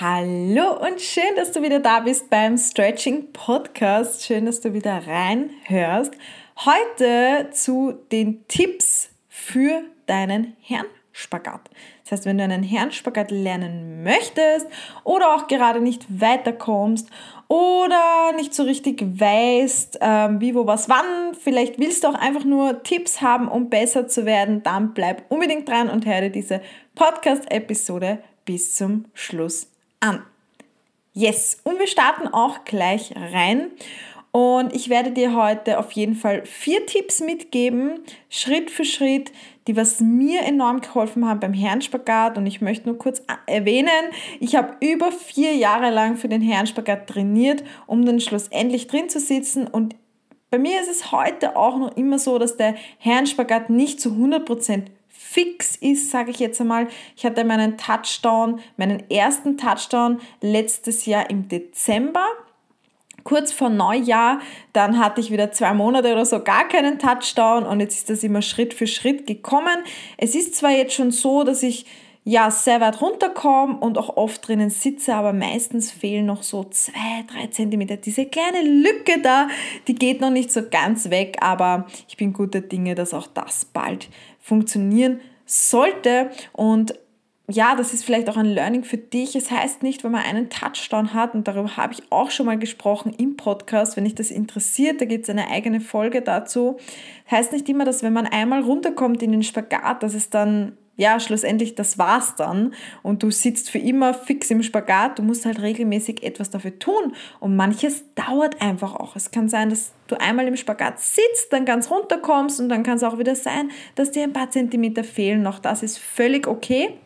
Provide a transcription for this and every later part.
Hallo und schön, dass du wieder da bist beim Stretching Podcast. Schön, dass du wieder reinhörst. Heute zu den Tipps für deinen Herrenspagat. Das heißt, wenn du einen Herrenspagat lernen möchtest oder auch gerade nicht weiterkommst oder nicht so richtig weißt, ähm, wie, wo, was, wann, vielleicht willst du auch einfach nur Tipps haben, um besser zu werden, dann bleib unbedingt dran und höre diese Podcast-Episode bis zum Schluss an. Yes, und wir starten auch gleich rein. Und ich werde dir heute auf jeden Fall vier Tipps mitgeben, Schritt für Schritt, die was mir enorm geholfen haben beim Herrenspagat. Und ich möchte nur kurz erwähnen, ich habe über vier Jahre lang für den Herrenspagat trainiert, um dann schlussendlich drin zu sitzen. Und bei mir ist es heute auch noch immer so, dass der Herrenspagat nicht zu 100% fix ist, sage ich jetzt einmal. Ich hatte meinen Touchdown, meinen ersten Touchdown letztes Jahr im Dezember kurz vor Neujahr, dann hatte ich wieder zwei Monate oder so gar keinen Touchdown und jetzt ist das immer Schritt für Schritt gekommen. Es ist zwar jetzt schon so, dass ich ja sehr weit runterkomme und auch oft drinnen sitze, aber meistens fehlen noch so zwei, drei Zentimeter. Diese kleine Lücke da, die geht noch nicht so ganz weg, aber ich bin guter Dinge, dass auch das bald funktionieren sollte. Und ja, das ist vielleicht auch ein Learning für dich. Es heißt nicht, wenn man einen Touchdown hat, und darüber habe ich auch schon mal gesprochen im Podcast, wenn dich das interessiert, da gibt es eine eigene Folge dazu. Heißt nicht immer, dass wenn man einmal runterkommt in den Spagat, dass es dann ja, schlussendlich, das war's dann. Und du sitzt für immer fix im Spagat. Du musst halt regelmäßig etwas dafür tun. Und manches dauert einfach auch. Es kann sein, dass du einmal im Spagat sitzt, dann ganz runterkommst und dann kann es auch wieder sein, dass dir ein paar Zentimeter fehlen. Auch das ist völlig okay.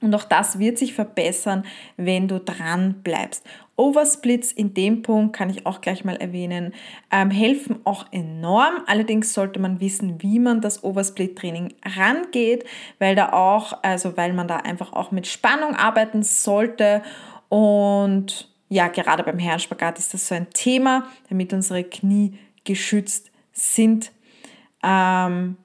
Und auch das wird sich verbessern, wenn du dran bleibst. Oversplits in dem Punkt kann ich auch gleich mal erwähnen, ähm, helfen auch enorm. Allerdings sollte man wissen, wie man das Oversplit-Training rangeht, weil da auch, also weil man da einfach auch mit Spannung arbeiten sollte. Und ja, gerade beim Herrenspagat ist das so ein Thema, damit unsere Knie geschützt sind. Ähm,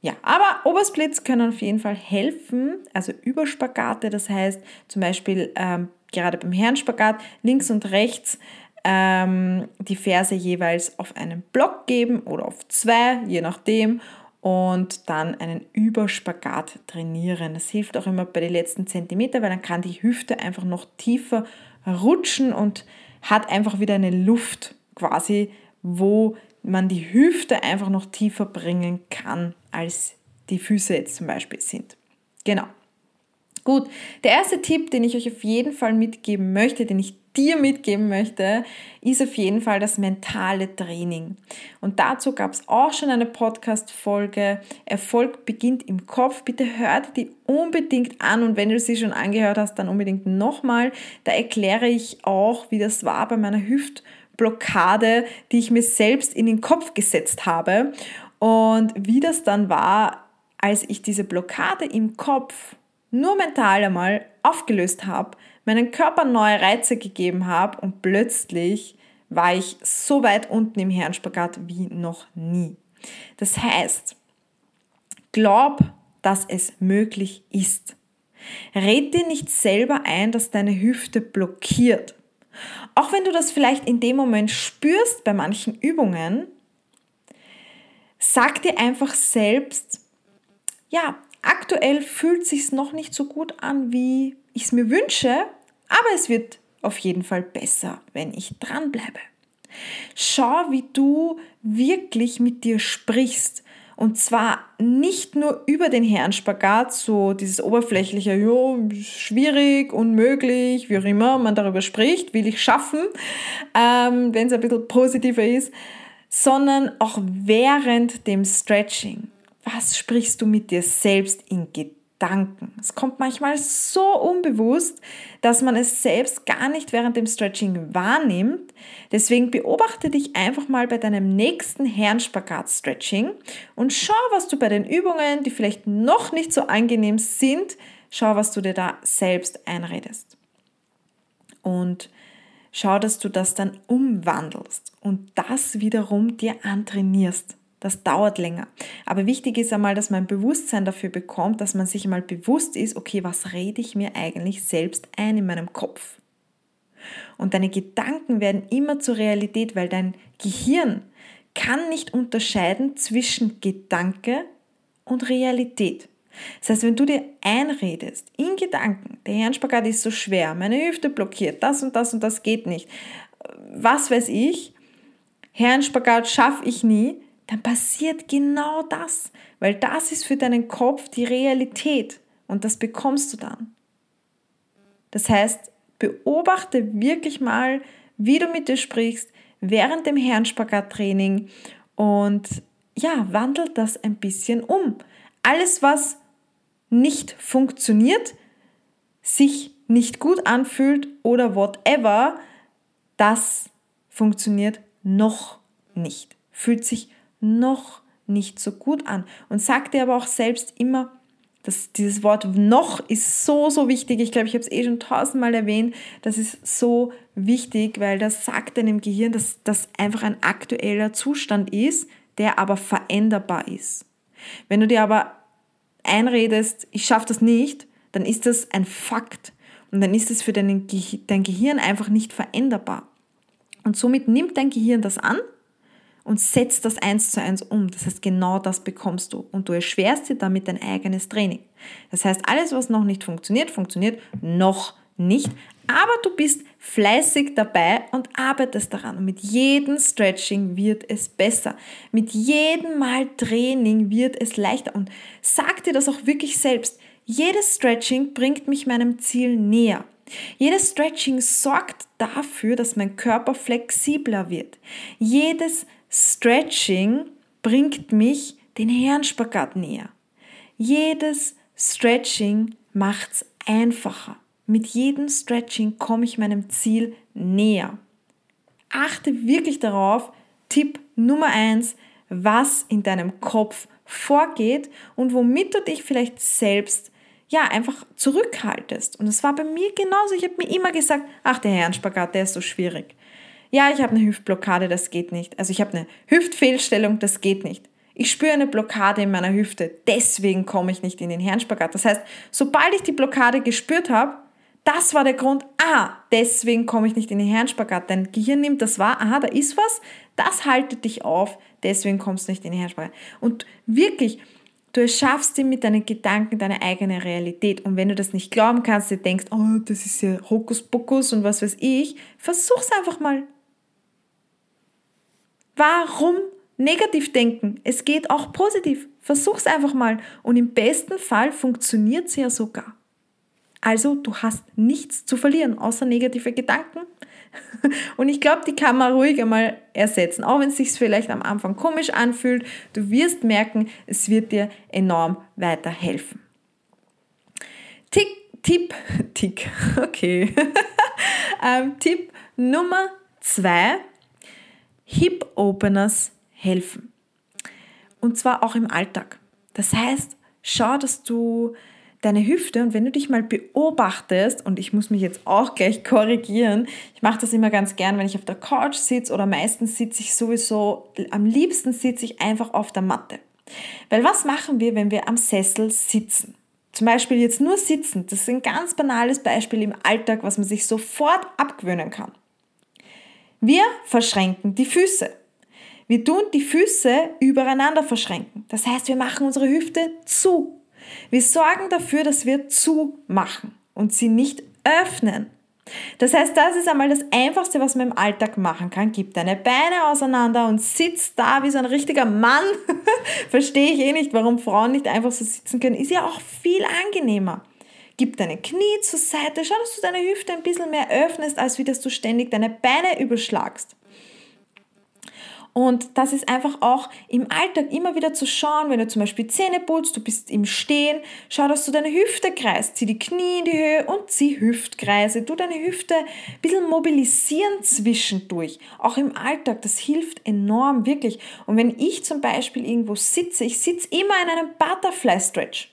ja, aber Obersplits können auf jeden Fall helfen, also Überspagate, das heißt zum Beispiel ähm, gerade beim Herrenspagat links und rechts ähm, die Ferse jeweils auf einen Block geben oder auf zwei, je nachdem, und dann einen Überspagat trainieren. Das hilft auch immer bei den letzten Zentimeter, weil dann kann die Hüfte einfach noch tiefer rutschen und hat einfach wieder eine Luft quasi, wo man die Hüfte einfach noch tiefer bringen kann, als die Füße jetzt zum Beispiel sind. Genau. Gut, der erste Tipp, den ich euch auf jeden Fall mitgeben möchte, den ich dir mitgeben möchte, ist auf jeden Fall das mentale Training. Und dazu gab es auch schon eine Podcast-Folge. Erfolg beginnt im Kopf. Bitte hört die unbedingt an und wenn du sie schon angehört hast, dann unbedingt nochmal. Da erkläre ich auch, wie das war bei meiner Hüftblockade, die ich mir selbst in den Kopf gesetzt habe und wie das dann war, als ich diese Blockade im Kopf nur mental einmal aufgelöst habe, meinen Körper neue Reize gegeben habe und plötzlich war ich so weit unten im Herrenspagat wie noch nie. Das heißt, glaub, dass es möglich ist. Red dir nicht selber ein, dass deine Hüfte blockiert. Auch wenn du das vielleicht in dem Moment spürst bei manchen Übungen, sag dir einfach selbst, ja, aktuell fühlt sich noch nicht so gut an, wie ich es mir wünsche, aber es wird auf jeden Fall besser, wenn ich dranbleibe. Schau, wie du wirklich mit dir sprichst. Und zwar nicht nur über den Herrenspagat, so dieses oberflächliche, jo, schwierig, unmöglich, wie auch immer man darüber spricht, will ich schaffen, ähm, wenn es ein bisschen positiver ist, sondern auch während dem Stretching. Was sprichst du mit dir selbst in Gedanken? Es kommt manchmal so unbewusst, dass man es selbst gar nicht während dem Stretching wahrnimmt. Deswegen beobachte dich einfach mal bei deinem nächsten Herrenspagat-Stretching und schau, was du bei den Übungen, die vielleicht noch nicht so angenehm sind, schau, was du dir da selbst einredest. Und Schau, dass du das dann umwandelst und das wiederum dir antrainierst. Das dauert länger. Aber wichtig ist einmal, dass man ein Bewusstsein dafür bekommt, dass man sich einmal bewusst ist, okay, was rede ich mir eigentlich selbst ein in meinem Kopf? Und deine Gedanken werden immer zur Realität, weil dein Gehirn kann nicht unterscheiden zwischen Gedanke und Realität. Das heißt, wenn du dir einredest, in Gedanken, der Hirnspagat ist so schwer, meine Hüfte blockiert, das und das und das geht nicht, was weiß ich, Hirnspagat schaffe ich nie, dann passiert genau das, weil das ist für deinen Kopf die Realität und das bekommst du dann. Das heißt, beobachte wirklich mal, wie du mit dir sprichst während dem Hirnspagat-Training und ja, wandel das ein bisschen um. Alles, was nicht funktioniert, sich nicht gut anfühlt oder whatever, das funktioniert noch nicht. Fühlt sich noch nicht so gut an. Und sag dir aber auch selbst immer, dass dieses Wort noch ist so, so wichtig. Ich glaube, ich habe es eh schon tausendmal erwähnt. Das ist so wichtig, weil das sagt deinem Gehirn, dass das einfach ein aktueller Zustand ist, der aber veränderbar ist. Wenn du dir aber einredest, ich schaffe das nicht, dann ist das ein Fakt. Und dann ist es für dein, Gehirn einfach nicht veränderbar. Und somit nimmt dein Gehirn das an und setzt das eins zu eins um. Das heißt, genau das bekommst du. Und du erschwerst dir damit dein eigenes Training. Das heißt, alles, was noch nicht funktioniert, funktioniert noch nicht. Aber du bist fleißig dabei und arbeitest daran. Und mit jedem Stretching wird es besser. Mit jedem Mal Training wird es leichter. Und sag dir das auch wirklich selbst. Jedes Stretching bringt mich meinem Ziel näher. Jedes Stretching sorgt dafür, dass mein Körper flexibler wird. Jedes Stretching bringt mich den Hirnspagat näher. Jedes Stretching macht's einfacher. Mit jedem Stretching komme ich meinem Ziel näher. Achte wirklich darauf, Tipp Nummer eins, was in deinem Kopf vorgeht und womit du dich vielleicht selbst ja, einfach zurückhaltest. Und das war bei mir genauso. Ich habe mir immer gesagt, ach, der Herrenspagat, der ist so schwierig. Ja, ich habe eine Hüftblockade, das geht nicht. Also ich habe eine Hüftfehlstellung, das geht nicht. Ich spüre eine Blockade in meiner Hüfte, deswegen komme ich nicht in den Herrenspagat. Das heißt, sobald ich die Blockade gespürt habe, das war der Grund, ah, deswegen komme ich nicht in den Herrenspagat. Dein Gehirn nimmt das wahr, aha, da ist was, das haltet dich auf, deswegen kommst du nicht in den Herrenspagat. Und wirklich, Du erschaffst dir mit deinen Gedanken deine eigene Realität. Und wenn du das nicht glauben kannst, du denkst, oh, das ist ja Hokuspokus und was weiß ich, versuch's einfach mal. Warum negativ denken? Es geht auch positiv. Versuch's einfach mal. Und im besten Fall funktioniert es ja sogar. Also, du hast nichts zu verlieren, außer negative Gedanken Und ich glaube, die kann man ruhig einmal ersetzen, auch wenn es sich vielleicht am Anfang komisch anfühlt. Du wirst merken, es wird dir enorm weiterhelfen. Tick, Tipp, Tick, okay. ähm, Tipp Nummer zwei, Hip Openers helfen. Und zwar auch im Alltag. Das heißt, schau, dass du deine Hüfte und wenn du dich mal beobachtest, und ich muss mich jetzt auch gleich korrigieren, ich mache das immer ganz gern, wenn ich auf der Couch sitze oder meistens sitze ich sowieso, am liebsten sitze ich einfach auf der Matte. Weil was machen wir, wenn wir am Sessel sitzen? Zum Beispiel jetzt nur sitzen, das ist ein ganz banales Beispiel im Alltag, was man sich sofort abgewöhnen kann. Wir verschränken die Füße. Wir tun die Füße übereinander verschränken. Das heißt, wir machen unsere Hüfte zu. Wir sorgen dafür, dass wir zumachen und sie nicht öffnen. Das heißt, das ist einmal das Einfachste, was man im Alltag machen kann. Gib deine Beine auseinander und sitz da wie so ein richtiger Mann. Verstehe ich eh nicht, warum Frauen nicht einfach so sitzen können. Ist ja auch viel angenehmer. Gib deine Knie zur Seite. Schau, dass du deine Hüfte ein bisschen mehr öffnest, als wie dass du ständig deine Beine überschlagst. Und das ist einfach auch im Alltag immer wieder zu schauen, wenn du zum Beispiel Zähne putzt, du bist im Stehen, schau, dass du deine Hüfte kreist, zieh die Knie in die Höhe und zieh Hüftkreise. Du deine Hüfte ein bisschen mobilisieren zwischendurch. Auch im Alltag, das hilft enorm, wirklich. Und wenn ich zum Beispiel irgendwo sitze, ich sitze immer in einem Butterfly Stretch.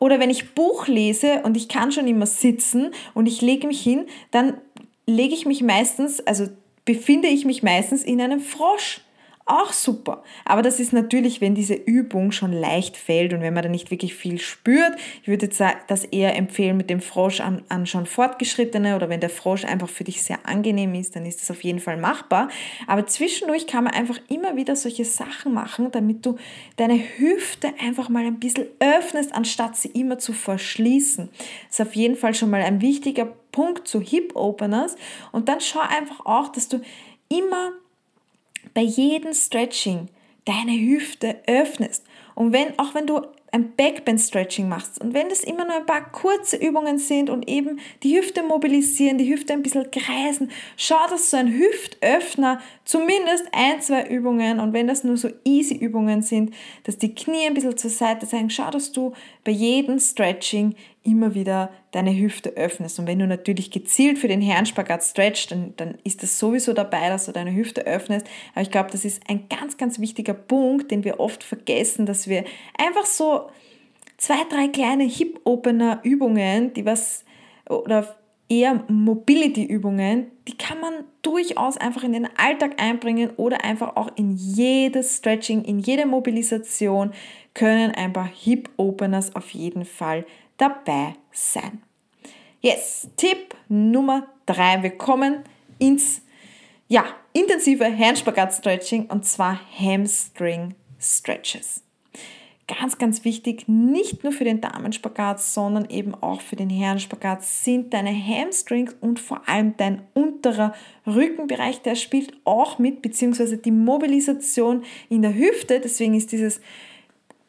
Oder wenn ich Buch lese und ich kann schon immer sitzen und ich lege mich hin, dann lege ich mich meistens, also befinde ich mich meistens in einem Frosch. Auch super. Aber das ist natürlich, wenn diese Übung schon leicht fällt und wenn man da nicht wirklich viel spürt. Ich würde jetzt das eher empfehlen mit dem Frosch an, an schon Fortgeschrittene oder wenn der Frosch einfach für dich sehr angenehm ist, dann ist das auf jeden Fall machbar. Aber zwischendurch kann man einfach immer wieder solche Sachen machen, damit du deine Hüfte einfach mal ein bisschen öffnest, anstatt sie immer zu verschließen. Das ist auf jeden Fall schon mal ein wichtiger Punkt zu Hip Openers. Und dann schau einfach auch, dass du immer bei jedem Stretching deine Hüfte öffnest. Und wenn, auch wenn du ein Backbend-Stretching machst und wenn das immer nur ein paar kurze Übungen sind und eben die Hüfte mobilisieren, die Hüfte ein bisschen kreisen, schau, dass so ein Hüftöffner zumindest ein, zwei Übungen und wenn das nur so easy Übungen sind, dass die Knie ein bisschen zur Seite zeigen, schau, dass du bei jedem Stretching immer wieder deine Hüfte öffnest. Und wenn du natürlich gezielt für den Herrenspagat stretchst, dann, dann ist das sowieso dabei, dass du deine Hüfte öffnest. Aber ich glaube, das ist ein ganz, ganz wichtiger Punkt, den wir oft vergessen, dass wir einfach so zwei, drei kleine Hip-Opener-Übungen, die was, oder eher Mobility-Übungen, die kann man durchaus einfach in den Alltag einbringen oder einfach auch in jedes Stretching, in jede Mobilisation können ein paar Hip-Openers auf jeden Fall dabei sein. Yes, Tipp Nummer drei. Wir kommen ins ja, intensive Handspagat-Stretching und zwar Hamstring Stretches. Ganz, ganz wichtig, nicht nur für den Damenspagat, sondern eben auch für den Herrenspagat sind deine Hamstrings und vor allem dein unterer Rückenbereich, der spielt auch mit, beziehungsweise die Mobilisation in der Hüfte. Deswegen ist dieses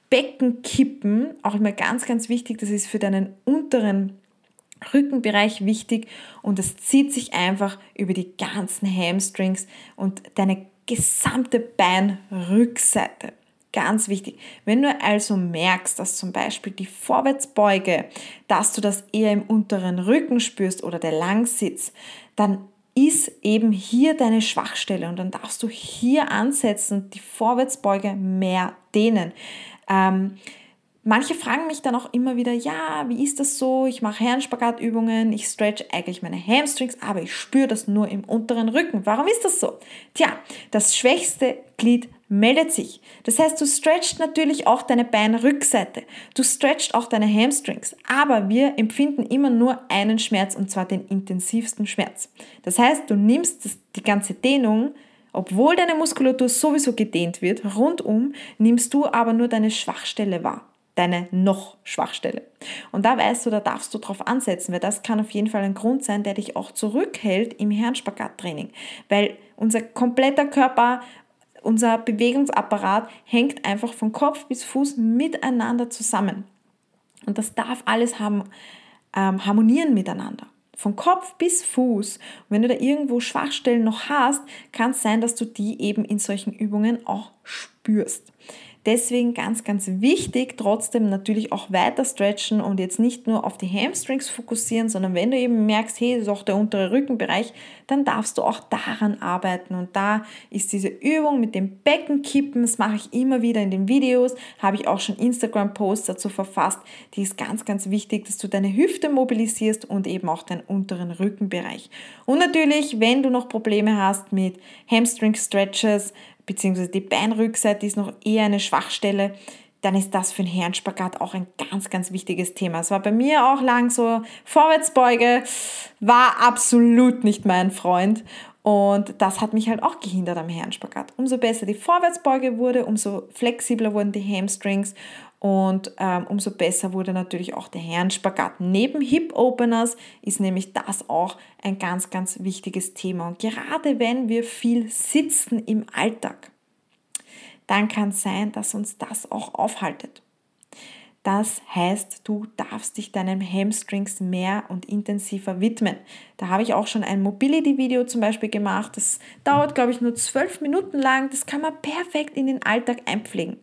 Beckenkippen, auch immer ganz, ganz wichtig. Das ist für deinen unteren Rückenbereich wichtig und das zieht sich einfach über die ganzen Hamstrings und deine gesamte Beinrückseite. Ganz wichtig. Wenn du also merkst, dass zum Beispiel die Vorwärtsbeuge, dass du das eher im unteren Rücken spürst oder der Langsitz, dann ist eben hier deine Schwachstelle und dann darfst du hier ansetzen und die Vorwärtsbeuge mehr dehnen. Ähm, manche fragen mich dann auch immer wieder, ja, wie ist das so? Ich mache Herrenspagatübungen, ich stretch eigentlich meine Hamstrings, aber ich spüre das nur im unteren Rücken. Warum ist das so? Tja, das schwächste Glied meldet sich. Das heißt, du stretchst natürlich auch deine Beinrückseite. Du stretchst auch deine Hamstrings. Aber wir empfinden immer nur einen Schmerz und zwar den intensivsten Schmerz. Das heißt, du nimmst die ganze Dehnung obwohl deine Muskulatur sowieso gedehnt wird, rundum, nimmst du aber nur deine Schwachstelle wahr. Deine noch Schwachstelle. Und da weißt du, da darfst du drauf ansetzen, weil das kann auf jeden Fall ein Grund sein, der dich auch zurückhält im Herrenspagatraining. Weil unser kompletter Körper, unser Bewegungsapparat hängt einfach von Kopf bis Fuß miteinander zusammen. Und das darf alles haben, ähm, harmonieren miteinander von Kopf bis Fuß. Und wenn du da irgendwo Schwachstellen noch hast, kann es sein, dass du die eben in solchen Übungen auch spürst. Deswegen ganz, ganz wichtig, trotzdem natürlich auch weiter stretchen und jetzt nicht nur auf die Hamstrings fokussieren, sondern wenn du eben merkst, hey, das ist auch der untere Rückenbereich, dann darfst du auch daran arbeiten. Und da ist diese Übung mit dem Beckenkippen, das mache ich immer wieder in den Videos, habe ich auch schon Instagram-Posts dazu verfasst. Die ist ganz, ganz wichtig, dass du deine Hüfte mobilisierst und eben auch deinen unteren Rückenbereich. Und natürlich, wenn du noch Probleme hast mit Hamstring-Stretches, beziehungsweise die Beinrückseite ist noch eher eine Schwachstelle, dann ist das für den Herrenspagat auch ein ganz, ganz wichtiges Thema. Es war bei mir auch lang so, Vorwärtsbeuge war absolut nicht mein Freund. Und das hat mich halt auch gehindert am Herrenspagat. Umso besser die Vorwärtsbeuge wurde, umso flexibler wurden die Hamstrings und ähm, umso besser wurde natürlich auch der Herrenspagat. Neben Hip Openers ist nämlich das auch ein ganz, ganz wichtiges Thema. Und gerade wenn wir viel sitzen im Alltag, dann kann es sein, dass uns das auch aufhaltet. Das heißt, du darfst dich deinen Hamstrings mehr und intensiver widmen. Da habe ich auch schon ein Mobility-Video zum Beispiel gemacht. Das dauert, glaube ich, nur zwölf Minuten lang. Das kann man perfekt in den Alltag einpflegen.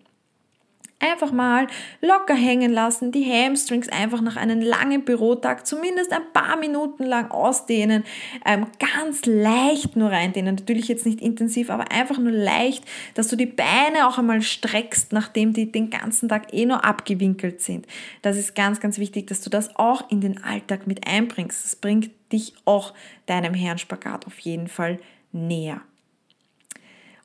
Einfach mal locker hängen lassen, die Hamstrings einfach nach einem langen Bürotag zumindest ein paar Minuten lang ausdehnen, ähm, ganz leicht nur reindehnen, natürlich jetzt nicht intensiv, aber einfach nur leicht, dass du die Beine auch einmal streckst, nachdem die den ganzen Tag eh nur abgewinkelt sind. Das ist ganz, ganz wichtig, dass du das auch in den Alltag mit einbringst. Das bringt dich auch deinem Herrenspagat auf jeden Fall näher.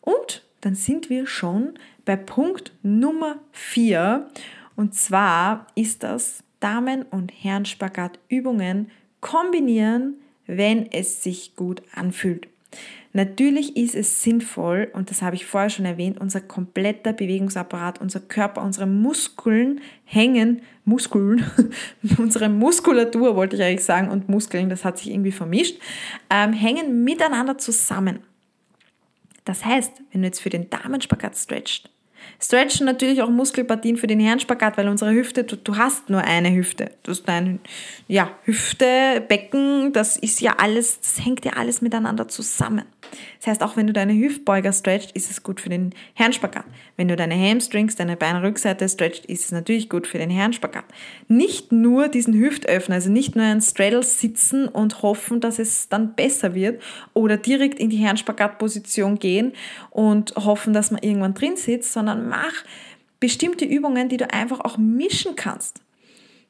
Und dann sind wir schon bei Punkt Nummer 4. Und zwar ist das Damen- und Herrenspagatübungen kombinieren, wenn es sich gut anfühlt. Natürlich ist es sinnvoll, und das habe ich vorher schon erwähnt, unser kompletter Bewegungsapparat, unser Körper, unsere Muskeln hängen, Muskeln, unsere Muskulatur wollte ich eigentlich sagen und Muskeln, das hat sich irgendwie vermischt, ähm, hängen miteinander zusammen. Das heißt, wenn du jetzt für den Damenspagat stretchst, Stretchen natürlich auch Muskelpartien für den Herrenspagat, weil unsere Hüfte, du, du hast nur eine Hüfte. Du hast ein, ja, Hüfte, Becken, das ist ja alles, das hängt ja alles miteinander zusammen. Das heißt, auch wenn du deine Hüftbeuger stretcht, ist es gut für den Herrenspagat. Wenn du deine Hamstrings, deine Beinrückseite stretcht, ist es natürlich gut für den Herrenspagat. Nicht nur diesen Hüftöffner, also nicht nur ein Straddle sitzen und hoffen, dass es dann besser wird oder direkt in die Herrenspagatposition gehen und hoffen, dass man irgendwann drin sitzt, sondern mach bestimmte Übungen, die du einfach auch mischen kannst.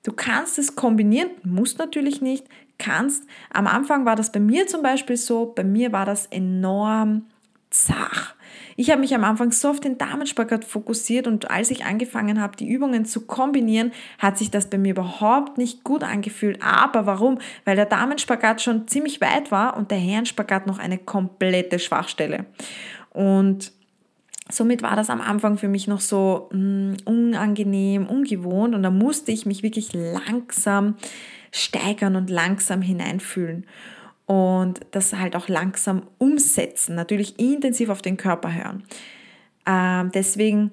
Du kannst es kombinieren, musst natürlich nicht, kannst. Am Anfang war das bei mir zum Beispiel so, bei mir war das enorm zach. Ich habe mich am Anfang so auf den Damenspagat fokussiert und als ich angefangen habe, die Übungen zu kombinieren, hat sich das bei mir überhaupt nicht gut angefühlt. Aber warum? Weil der Damenspagat schon ziemlich weit war und der Herrenspagat noch eine komplette Schwachstelle. Und somit war das am Anfang für mich noch so mh, mm, unangenehm, ungewohnt und da musste ich mich wirklich langsam steigern und langsam hineinfühlen und das halt auch langsam umsetzen, natürlich intensiv auf den Körper hören. Ähm, deswegen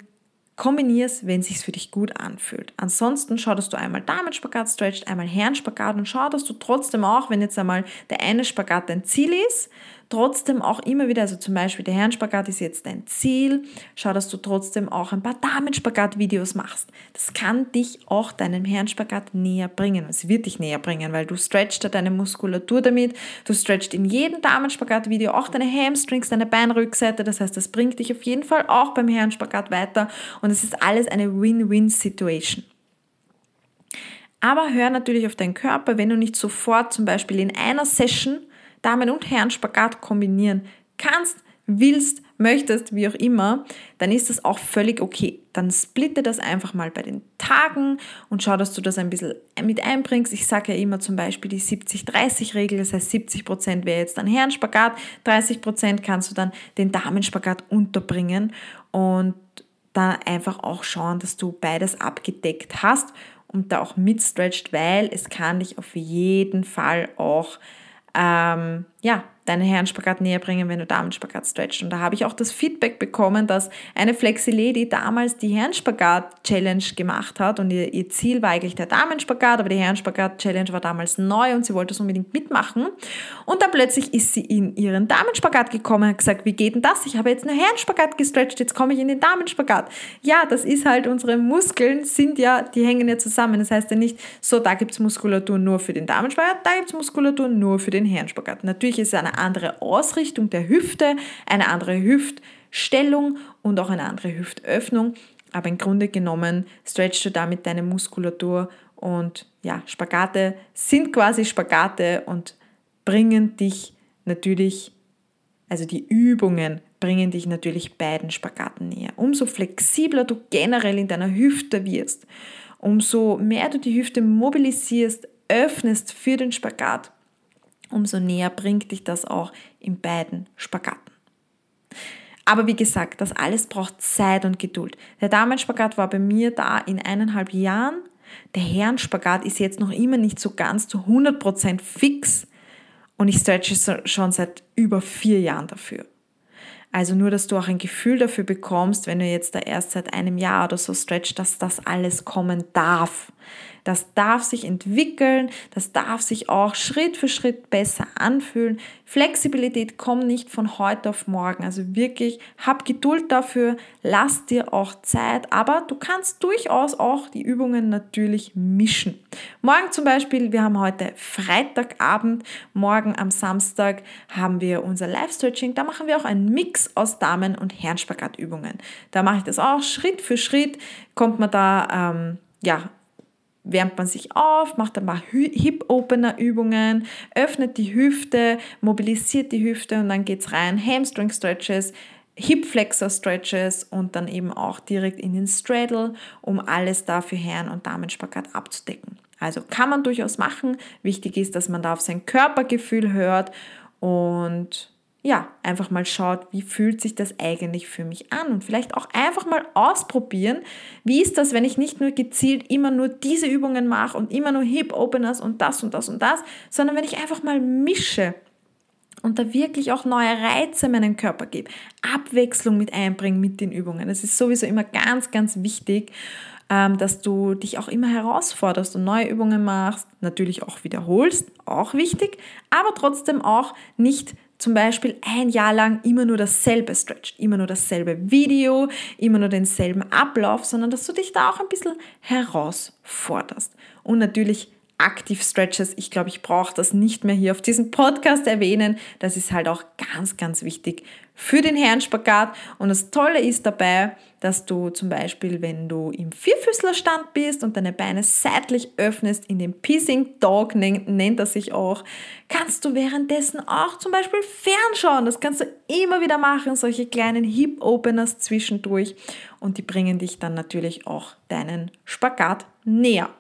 kombinier es, wenn es sich für dich gut anfühlt. Ansonsten schau, dass du einmal Damenspagat stretcht, einmal Herrenspagat und schau, dass du trotzdem auch, wenn jetzt einmal der eine Spagat dein Ziel ist, trotzdem auch immer wieder, also zum Beispiel der Herrenspagat ist jetzt dein Ziel, schau, dass du trotzdem auch ein paar Damenspagat-Videos machst. Das kann dich auch deinem Herrenspagat näher bringen. Es wird dich näher bringen, weil du stretchst deine Muskulatur damit, du stretchst in jedem Damenspagat-Video auch deine Hamstrings, deine Beinrückseite, das heißt, das bringt dich auf jeden Fall auch beim Herrenspagat weiter und es ist alles eine Win-Win-Situation. Aber hör natürlich auf deinen Körper, wenn du nicht sofort zum Beispiel in einer Session Damen- und Herren-Spagat kombinieren kannst, willst, möchtest, wie auch immer, dann ist das auch völlig okay. Dann splitte das einfach mal bei den Tagen und schau, dass du das ein bisschen mit einbringst. Ich sage ja immer zum Beispiel die 70-30-Regel, das heißt 70% wäre jetzt ein Herrenspagat, 30% kannst du dann den Damenspagat unterbringen und dann einfach auch schauen, dass du beides abgedeckt hast und da auch mitstretcht, weil es kann dich auf jeden Fall auch ähm, ja, deinen Herrenspagat näher bringen, wenn du Damenspagat stretchst. Und da habe ich auch das Feedback bekommen, dass eine Flexi-Lady damals die Herrenspagat-Challenge gemacht hat und ihr, ihr Ziel war eigentlich der Damenspagat, aber die Herrenspagat-Challenge war damals neu und sie wollte es unbedingt mitmachen. Und dann plötzlich ist sie in ihren Damenspagat gekommen und hat gesagt, wie geht denn das? Ich habe jetzt nur Herrenspagat gestretcht, jetzt komme ich in den Damenspagat. Ja, das ist halt, unsere Muskeln sind ja, die hängen ja zusammen. Das heißt ja nicht, so, da gibt es Muskulatur nur für den Damenspagat, da gibt es Muskulatur nur für den Herrenspagat. Natürlich ist es eine andere Ausrichtung der Hüfte, eine andere Hüftstellung und auch eine andere Hüftöffnung. Aber im Grunde genommen stretchst du damit deine Muskulatur und ja, Spagate sind quasi Spagate und bringen dich natürlich, also die Übungen bringen dich natürlich beiden Spagaten näher. Umso flexibler du generell in deiner Hüfte wirst, umso mehr du die Hüfte mobilisierst, öffnest für den Spagat, umso näher bringt dich das auch in beiden Spagaten. Aber wie gesagt, das alles braucht Zeit und Geduld. Der Damenspagat war bei mir da in eineinhalb Jahren. Der Herrenspagat ist jetzt noch immer nicht so ganz zu 100% fix und ich stretche schon seit über vier Jahren dafür. Also nur, dass du auch ein Gefühl dafür bekommst, wenn du jetzt da erst seit einem Jahr oder so stretchst, dass das alles kommen darf. Das darf sich entwickeln, das darf sich auch Schritt für Schritt besser anfühlen. Flexibilität kommt nicht von heute auf morgen. Also wirklich, hab Geduld dafür, lass dir auch Zeit, aber du kannst durchaus auch die Übungen natürlich mischen. Morgen zum Beispiel, wir haben heute Freitagabend, morgen am Samstag haben wir unser Live-Stretching. Da machen wir auch einen Mix aus Damen- und Herrenspagatübungen. Da mache ich das auch Schritt für Schritt, kommt man da ähm, ja, wärmt man sich auf, macht ein paar Hip-Opener-Übungen, öffnet die Hüfte, mobilisiert die Hüfte und dann geht's rein. Hamstring-Stretches, Hip Flexor Stretches und dann eben auch direkt in den Straddle, um alles dafür Herren- und Damenspagat abzudecken. Also kann man durchaus machen. Wichtig ist, dass man da auf sein Körpergefühl hört und ja, einfach mal schaut, wie fühlt sich das eigentlich für mich an und vielleicht auch einfach mal ausprobieren, wie ist das, wenn ich nicht nur gezielt immer nur diese Übungen mache und immer nur Hip Openers und das und das und das, sondern wenn ich einfach mal mische und da wirklich auch neue Reize meinen Körper gebe, Abwechslung mit einbringen mit den Übungen. Das ist sowieso immer ganz, ganz wichtig, ähm, dass du dich auch immer herausforderst und neue Übungen machst, natürlich auch wiederholst, auch wichtig, aber trotzdem auch nicht zum Beispiel ein Jahr lang immer nur dasselbe stretcht, immer nur dasselbe Video, immer nur denselben Ablauf, sondern dass du dich da auch ein bisschen herausforderst. Und natürlich Active Stretches. Ich glaube, ich brauche das nicht mehr hier auf diesem Podcast erwähnen. Das ist halt auch ganz, ganz wichtig für den Herrenspagat. Und das Tolle ist dabei, dass du zum Beispiel, wenn du im Vierfüßlerstand bist und deine Beine seitlich öffnest, in dem Pissing Dog nennt er sich auch, kannst du währenddessen auch zum Beispiel fernschauen. Das kannst du immer wieder machen, solche kleinen Hip Openers zwischendurch und die bringen dich dann natürlich auch deinen Spagat näher.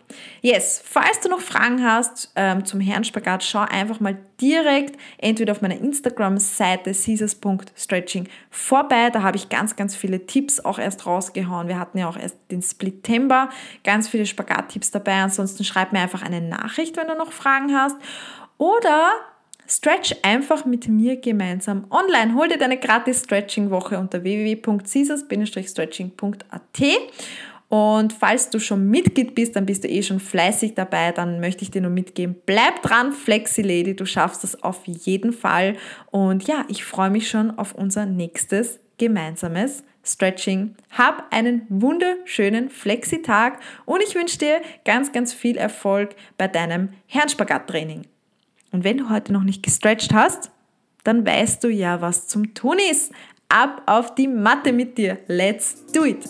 Yes, falls du noch Fragen hast ähm, zum Herrenspagat, schau einfach mal direkt entweder auf meiner Instagram-Seite caesars.stretching vorbei. Da habe ich ganz, ganz viele Tipps auch erst rausgehauen. Wir hatten ja auch erst den Splitember, ganz viele Spagat-Tipps dabei. Ansonsten schreib mir einfach eine Nachricht, wenn du noch Fragen hast. Oder Stretch einfach mit mir gemeinsam online. Hol dir deine gratis Stretching-Woche unter www.caesars-stretching.at und falls du schon Mitglied bist, dann bist du eh schon fleißig dabei, dann möchte ich dir nur mitgeben, bleib dran, Flexi Lady, du schaffst das auf jeden Fall. Und ja, ich freue mich schon auf unser nächstes gemeinsames Stretching. Hab einen wunderschönen Flexi-Tag und ich wünsche dir ganz, ganz viel Erfolg bei deinem Herrenspagat-Training. Und wenn du heute noch nicht gestretcht hast, dann weißt du ja, was zum Tun ist. Ab auf die Matte mit dir. Let's do it!